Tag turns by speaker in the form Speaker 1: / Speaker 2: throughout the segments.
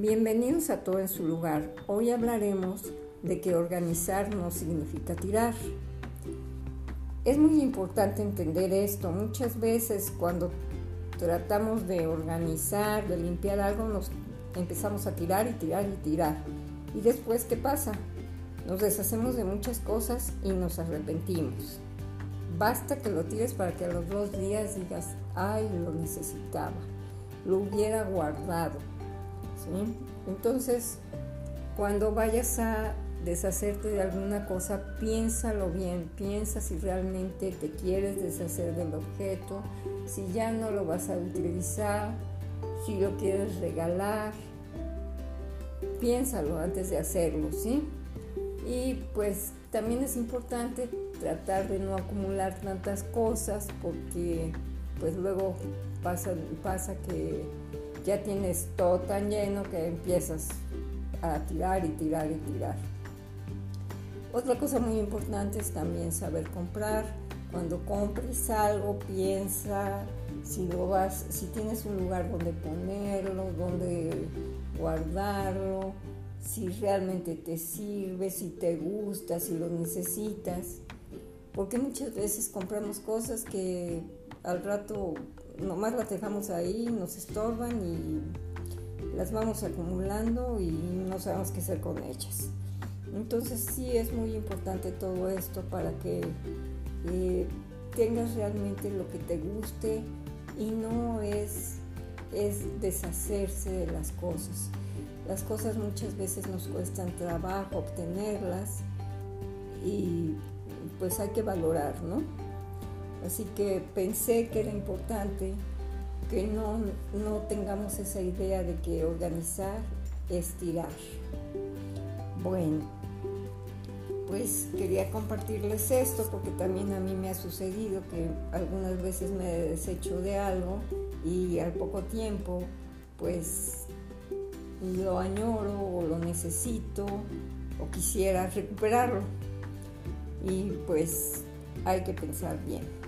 Speaker 1: Bienvenidos a todo en su lugar. Hoy hablaremos de que organizar no significa tirar. Es muy importante entender esto. Muchas veces cuando tratamos de organizar, de limpiar algo, nos empezamos a tirar y tirar y tirar. ¿Y después qué pasa? Nos deshacemos de muchas cosas y nos arrepentimos. Basta que lo tires para que a los dos días digas, ay, lo necesitaba, lo hubiera guardado entonces, cuando vayas a deshacerte de alguna cosa, piénsalo bien, piensa si realmente te quieres deshacer del objeto, si ya no lo vas a utilizar, si lo quieres regalar, piénsalo antes de hacerlo, ¿sí? Y pues también es importante tratar de no acumular tantas cosas porque pues luego pasa, pasa que ya tienes todo tan lleno que empiezas a tirar y tirar y tirar. Otra cosa muy importante es también saber comprar. Cuando compres algo, piensa si lo vas, si tienes un lugar donde ponerlo, donde guardarlo, si realmente te sirve, si te gusta, si lo necesitas. Porque muchas veces compramos cosas que al rato nomás las dejamos ahí, nos estorban y las vamos acumulando y no sabemos qué hacer con ellas. Entonces sí es muy importante todo esto para que eh, tengas realmente lo que te guste y no es, es deshacerse de las cosas. Las cosas muchas veces nos cuestan trabajo obtenerlas y pues hay que valorar, ¿no? Así que pensé que era importante que no, no tengamos esa idea de que organizar es tirar. Bueno, pues quería compartirles esto porque también a mí me ha sucedido que algunas veces me he deshecho de algo y al poco tiempo pues lo añoro o lo necesito o quisiera recuperarlo. Y pues hay que pensar bien.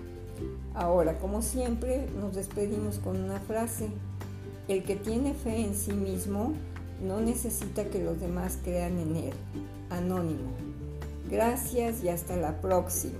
Speaker 1: Ahora, como siempre, nos despedimos con una frase. El que tiene fe en sí mismo no necesita que los demás crean en él. Anónimo. Gracias y hasta la próxima.